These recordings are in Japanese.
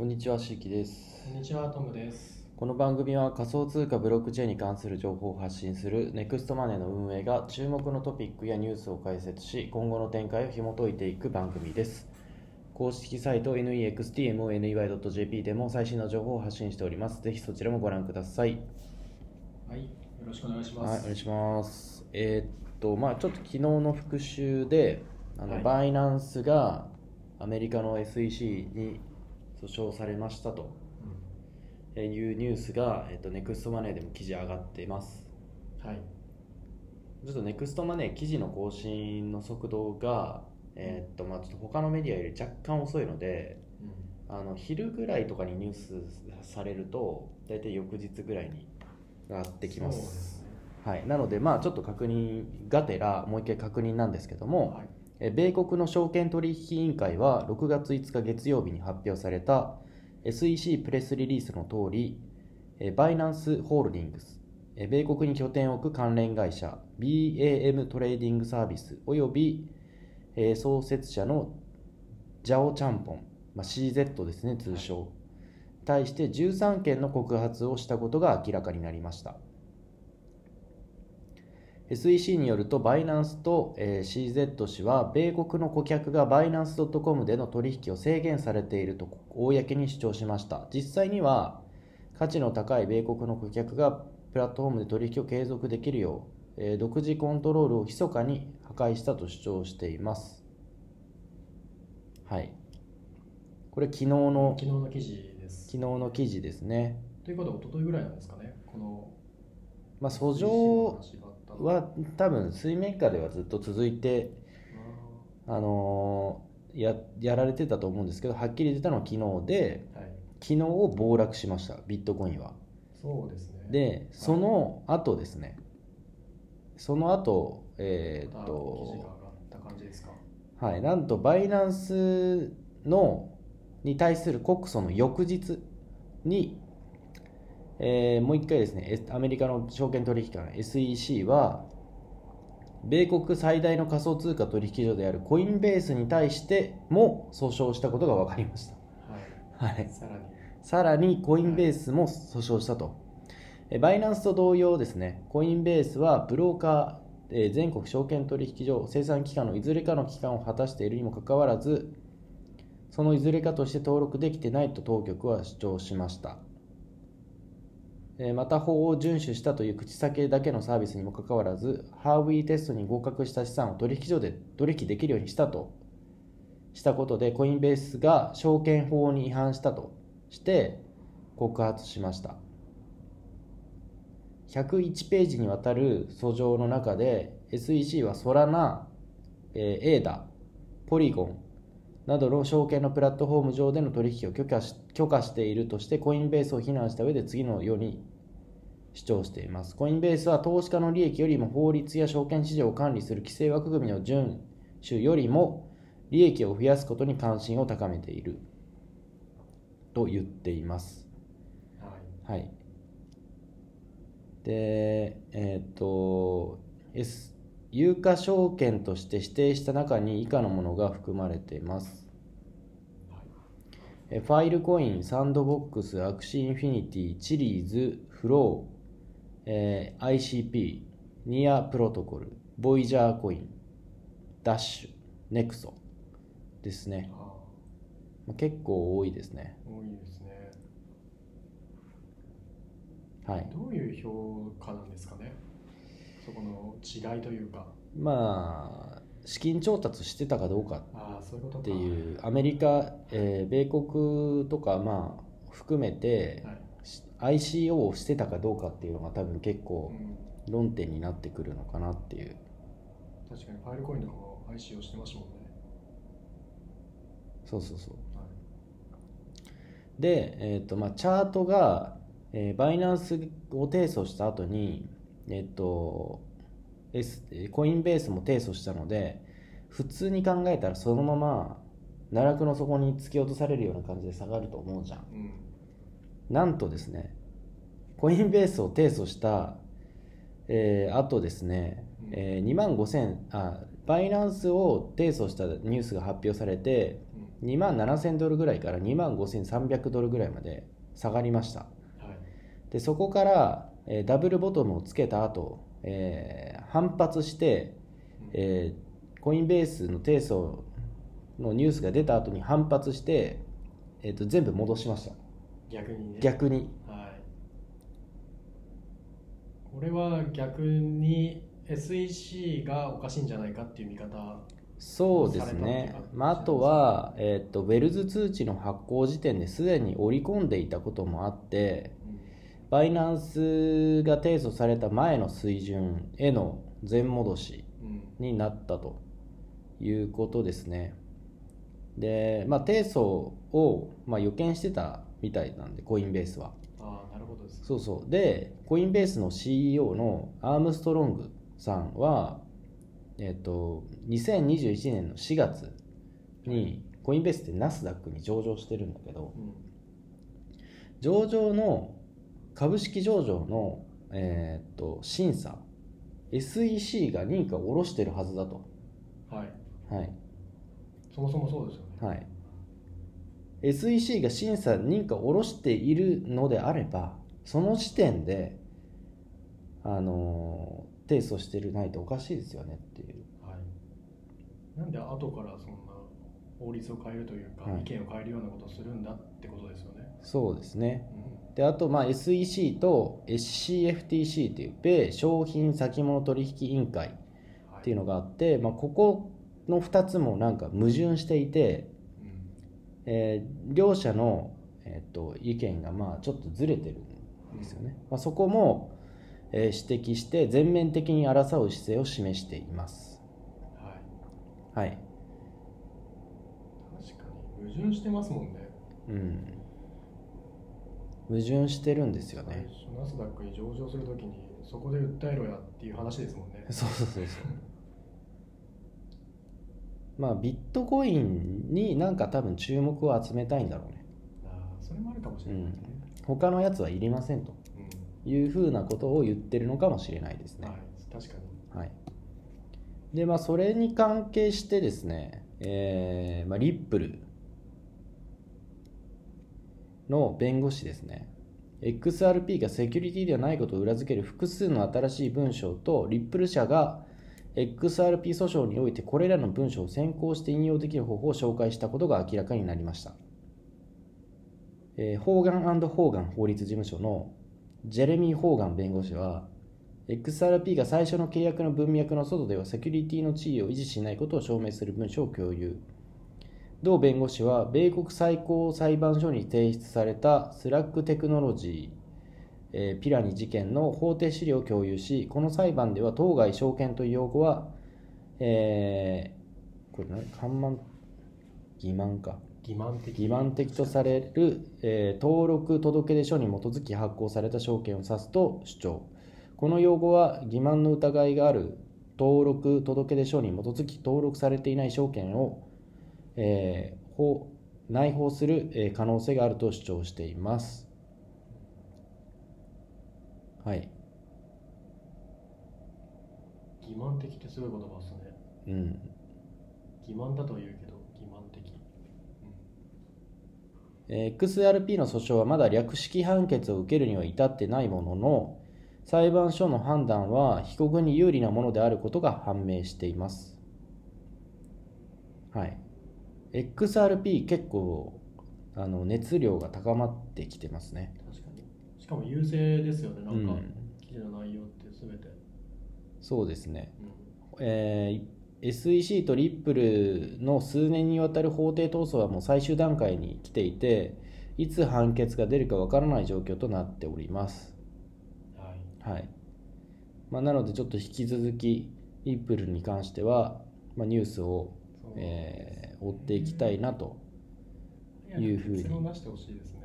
こんにちは、しーきです。こんにちは、トムです。この番組は仮想通貨ブロックチェーンに関する情報を発信するネクストマネーの運営が注目のトピックやニュースを解説し、今後の展開を紐解いていく番組です。公式サイト nextmoney.jp でも最新の情報を発信しております。ぜひそちらもご覧ください。はい、よろしくお願いしまはい、す。お願いします。えーっと、まあちょっと昨日の復習で、あの、はいバイナンスがアメリカの SEC に訴訟されましたと。えーいうニュースが、えっとネクストマネーでも記事上がってます。うんはい、ちょっとネクストマネー記事の更新の速度が、えーっとまあ、ちょっと他のメディアより若干遅いのであの昼ぐらいとかにニュースされると大体翌日ぐらいに上がってきますね。はい、なので、まあ、ちょっと確認がてらもう一回確認なんですけども、はい、え米国の証券取引委員会は6月5日月曜日に発表された SEC プレスリリースの通りえ Binance Holdings え米国に拠点を置く関連会社 BAM トレーディングサービスおよびえ創設者のジャオ・チャンポン、まあ、CZ ですね通称、対して13件の告発をしたことが明らかになりました SEC によるとバイナンスと、えー CZ 氏は米国の顧客がバイナンス .com での取引を制限されていると公に主張しました。実際には価値の高い米国の顧客がプラットフォームで取引を継続できるよう、えー独自コントロールを密かに破壊したと主張しています。はい。これ昨日の昨日の記事です。昨日の記事ですね。ということは、一昨日ぐらいなんですかね、このまあ訴状は多分水面下ではずっと続いてあのーややられてたと思うんですけどはっきり出たのは昨日ではい、昨日を暴落しましたビットコインは。そうですね。でその後ですね。その後えーっと。はいなんとバイナンスのに対する告訴の翌日に、えーもう一回ですねアメリカの証券取引機関 SEC は米国最大の仮想通貨取引所であるコインベースに対しても訴訟したことが分かりました、はい、はい、さらに。さらにコインベースも訴訟したと、えバイナンスと同様ですねコインベースはブローカー、えー全国証券取引所生産機関のいずれかの機関を果たしているにもかかわらずそのいずれかとして登録できてないと当局は主張しました。えーまた法を遵守したという口先だけのサービスにもかかわらずハーウィーテストに合格した資産を取引所で取引できるようにしたと。したことでコインベースが証券法に違反したとして告発しました。101ページにわたる訴状の中で SEC はソラナ、えー、エーダポリゴンなどの証券のプラットフォーム上での取引を許可し許可しているとしてコインベースを非難した上で次のように主張しています。コインベースは投資家の利益よりも法律や証券市場を管理する規制枠組みの遵守よりも利益を増やすことに関心を高めている。と言っています。はい、はい。で、えっ、と、S、有価証券として指定した中に以下のものが含まれています。え Filecoin、Sandbox、Axie Infinity、Chiliz、Flow、えー ICP、 NEAR Protocol、Voyager Coin、Dash、Nexo ですね。あまあ結構多いですね。ー多いですね。はい。どういう評価なんですかね、そこの違いというか。まあ資金調達してたかどうか。っていうアメリカ、えー米国とかまあ含めてはい、ICO をしてたかどうかっていうのが多分結う構ん。論点になってくるのかなっていう確かにファイルコインとかも IC をしてましたもんね。そうそうそうはいで、えーとまあ、チャートが、えーバイナンスを提訴した後にえっ、と S コインベースも提訴したので普通に考えたらそのまま奈落の底に突き落とされるような感じで下がると思うじゃんうん。なんとですね、コインベースを提訴した、えーあとですね、うん。えー2万5000あバイナンスを提訴したニュースが発表されて、2万7000ドルぐらいから2万5300ドルぐらいまで下がりました。はい。でそこから、えーダブルボトムをつけた後、えー反発して、えーコインベースの提訴のニュースが出た後に反発して、えー、と全部戻しました逆にね。逆に。はい。これは逆に SEC がおかしいんじゃないかっていう見方そうですね。まあ、あとは、えー、とウェルズ通知の発行時点ですでに織り込んでいたこともあってバイナンスが提訴された前の水準への全戻しうん。になったということですね。で、まあ、提訴を、まあ、予見してたみたいなんで、コインベースは。ああなるほどですそうそう。で、コインベースの CEO のアームストロングさんは、えっと、2021年の4月に、コインベースってナスダックに上場してるんだけど、うん。上場の株式上場の、えーっと審査 SEC が認可を下ろしてるはずだと、はい。はい。そもそもそうですよね。はい、SEC が審査認可を下ろしているのであればその時点で、あのー提訴してるないとおかしいですよねっていう。はい。なんで後からそんな法律を変えるというか、はい。意見を変えるようなことをするんだってことですよね、そうですね。うん。であと、まあ、SEC と SCFTC っていう米商品先物取引委員会はいっていうのがあって、まあ、ここの2つもなんか矛盾していて、うんえー両者の、えー、と意見がまあちょっとずれてるんですよね、まあ、そこも、えー指摘して全面的に争う姿勢を示しています。はい。はい。確かに矛盾してますもんね。うん。矛盾してるんですよ最ね初ナスダックに上場するときにそこで訴えろやっていう話ですもんね。そうそうそうそうまあビットコインになんか多分注目を集めたいんだろうね。ああそれもあるかもしれないですね、他のやつはいりませんと。いうふうなことを言ってるのかもしれないですね。うんはい確かに。はい、でまあそれに関係してですね、えーまあ、リップルの弁護士ですね。XRP がセキュリティではないことを裏付ける複数の新しい文章とリップル社が XRP 訴訟においてこれらの文章を先行して引用できる方法を紹介したことが明らかになりました、えー Hogan Hogan 法律事務所のジェレミー・ホーガン弁護士は XRP が最初の契約の文脈の外ではセキュリティの地位を維持しないことを証明する文書を共有。同弁護士は米国最高裁判所に提出された Slack Technology、えーピラニ事件の法廷資料を共有しこの裁判では当該証券という用語は、えーこれ何看板欺瞞か。欺瞞的。欺瞞的とされる、えー登録届出書に基づき発行された証券を指すと主張。この用語は欺瞞の疑いがある登録届出書に基づき登録されていない証券を、えー法内包する、えー可能性があると主張していますはい。欺瞞的ってすごい言葉ですね。うん。欺瞞だとは言うけど欺瞞的、えー XRP の訴訟はまだ略式判決を受けるには至ってないものの裁判所の判断は被告に有利なものであることが判明しています。はい。XRP 結構あの熱量が高まってきてますね。うん、確かかも優勢ですよね。なんか、うん。記事の内容って全て、そうですね、うん。えー SEC とリップルの数年にわたる法廷闘争はもう最終段階に来ていていつ判決が出るかわからない状況となっております。はい。はい。まあ、なのでちょっと引き続きリップルに関しては、まあ、ニュースを、そう。えー追っていきたいなと、いうふうに。結論出してほしいですね。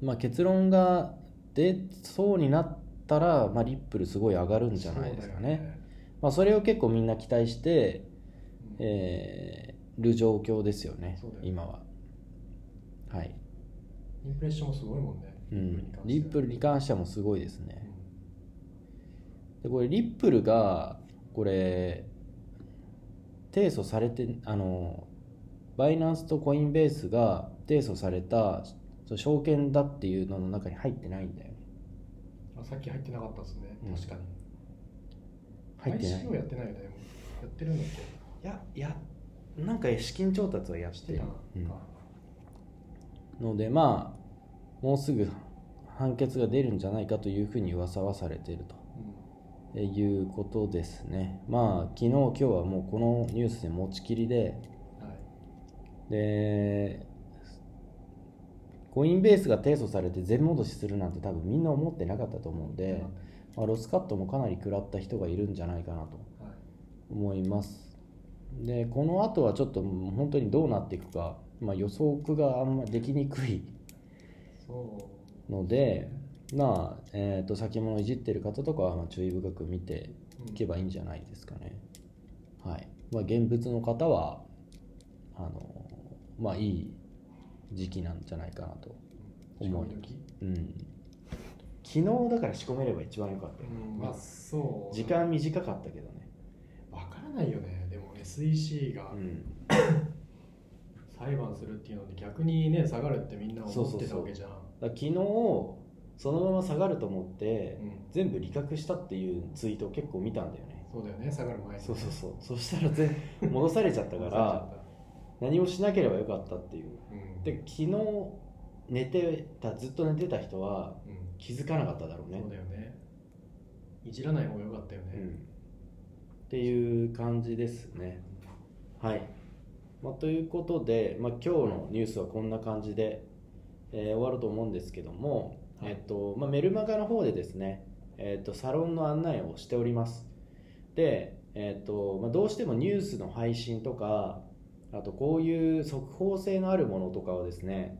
まあ、結論が出そうになったら、まあ、リップルすごい上がるんじゃないですかね。よね。まあ、それを結構みんな期待して、うん。えーる状況ですよねよね。今は。はい、インプレッションもすごいもんね、うん、リップルに関しては。もうすごいですにね。関してでこれリップルがこれ提訴されてあのバイナンスとコインベースが提訴されたそう証券だっていうのの中に入ってないんだよね。あさっき入ってなかったですね、うん。確かに。入ってない。ICO やってないよね。やってるんだっけいやいやなんか資金調達はやっしててたな、うん。のでまあもうすぐ判決が出るんじゃないかというふうに噂はされていると。えいうことですね。まあ昨日今日はもうこのニュースで持ちきりで。うんはい。でコインベースが提訴されて全戻しするなんて多分みんな思ってなかったと思うんで、まあ、ロスカットもかなり食らった人がいるんじゃないかなとはい思います。でこの後はちょっと本当にどうなっていくか、まあ、予測があんまりできにくいのでまあ、えー、と先物をいじってる方とかはまあ注意深く見ていけばいいんじゃないですかね、はい。まあ、現物の方はあのまあいい時期なんじゃないかなと。思う仕込み時？うん。昨日だから仕込めれば一番良かったよ、うんまあそう。時間短かったけどね。わからないよね。でも SEC がうん。裁判するっていうので逆にね下がるってみんな思ってたわけじゃん。昨日そのまま下がると思って、うん。全部利確したっていうツイートを結構見たんだよね。そうだよね。下がる前にそうそうそう。そしたら全戻されちゃったから 何もしなければよかったっていう。うん。で昨日寝てたずっと寝てた人はうん。気づかなかっただろうね。そうだよね。いじらない方がよかったよね、うん、っていう感じですね。はい、まあ、ということで、まあ、今日のニュースはこんな感じで、えー終わると思うんですけども、はい。えっとまあ、メルマガの方でですね、えっとサロンの案内をしております。で、えっとまあ、どうしてもニュースの配信とかあとこういう速報性のあるものとかをですね、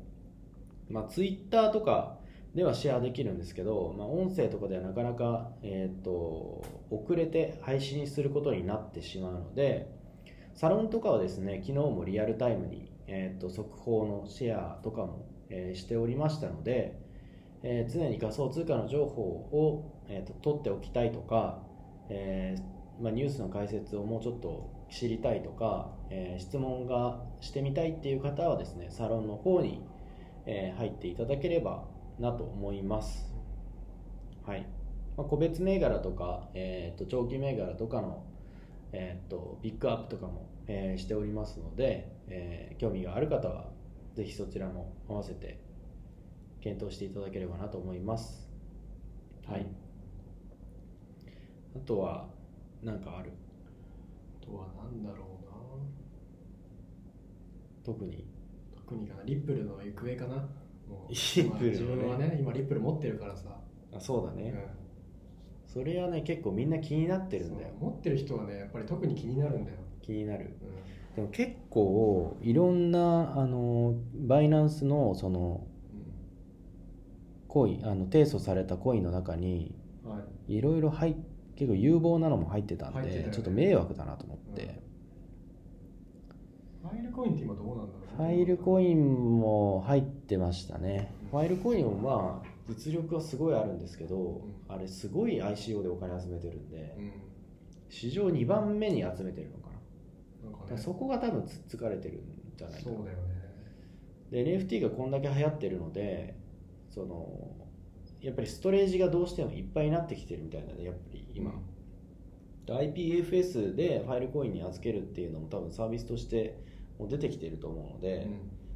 まあ、ツイッターとかではシェアできるんですけど、まあ、音声とかではなかなか、えー、と遅れて配信することになってしまうのでサロンとかはですね昨日もリアルタイムに、えー、と速報のシェアとかも、えーしておりましたので、えー常に仮想通貨の情報を、えー、と取っておきたいとか、えーまあ、ニュースの解説をもうちょっと知りたいとか、えー質問がしてみたいっていう方はですねサロンの方に、えー入っていただければなと思います。はいまあ、個別銘柄とか、えー、と長期銘柄とかの、えー、とピックアップとかも、えーしておりますので、えー興味がある方はぜひそちらも合わせて検討していただければなと思います。はい、あとは何かある？あとは何だろうな。特に？特にかな。リップルの行方かな。もう リップルのね。まあ自分はね今リップル持ってるからさ、あそうだね、うん。それはね結構みんな気になってるんだよ。持ってる人はねやっぱり特に気になるんだよ、気になる。うん。でも結構いろんなあのバイナンスのそのコインあの提訴されたコインの中にうんはい。いろいろ入っ結構有望なのも入ってたんでね。ちょっと迷惑だなと思って、ファイルコインって今どうなんだろう？ファイルコインも入ってましたね。ファイルコインもまあ実力はすごいあるんですけど、うあれすごい ICO でお金集めてるんで、うん。史上2番目に集めてるのかな。ね。そこが多分つっつかれてるんじゃないかな。そうだよね。で NFT がこんだけ流行ってるのでそのやっぱりストレージがどうしてもいっぱいになってきてるみたいなねやっぱり今、IPFS でファイルコインに預けるっていうのも多分サービスとしてもう出てきてると思うので、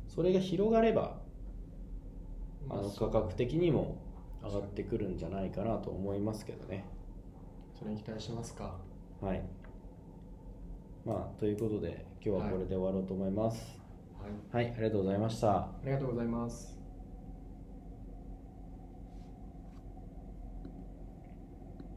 それが広がればあの価格的にも上がってくるんじゃないかなと思いますけどね。それに期待しますか。はい。まあということで今日はこれで終わろうと思います。はい。はい、ありがとうございました。ありがとうございます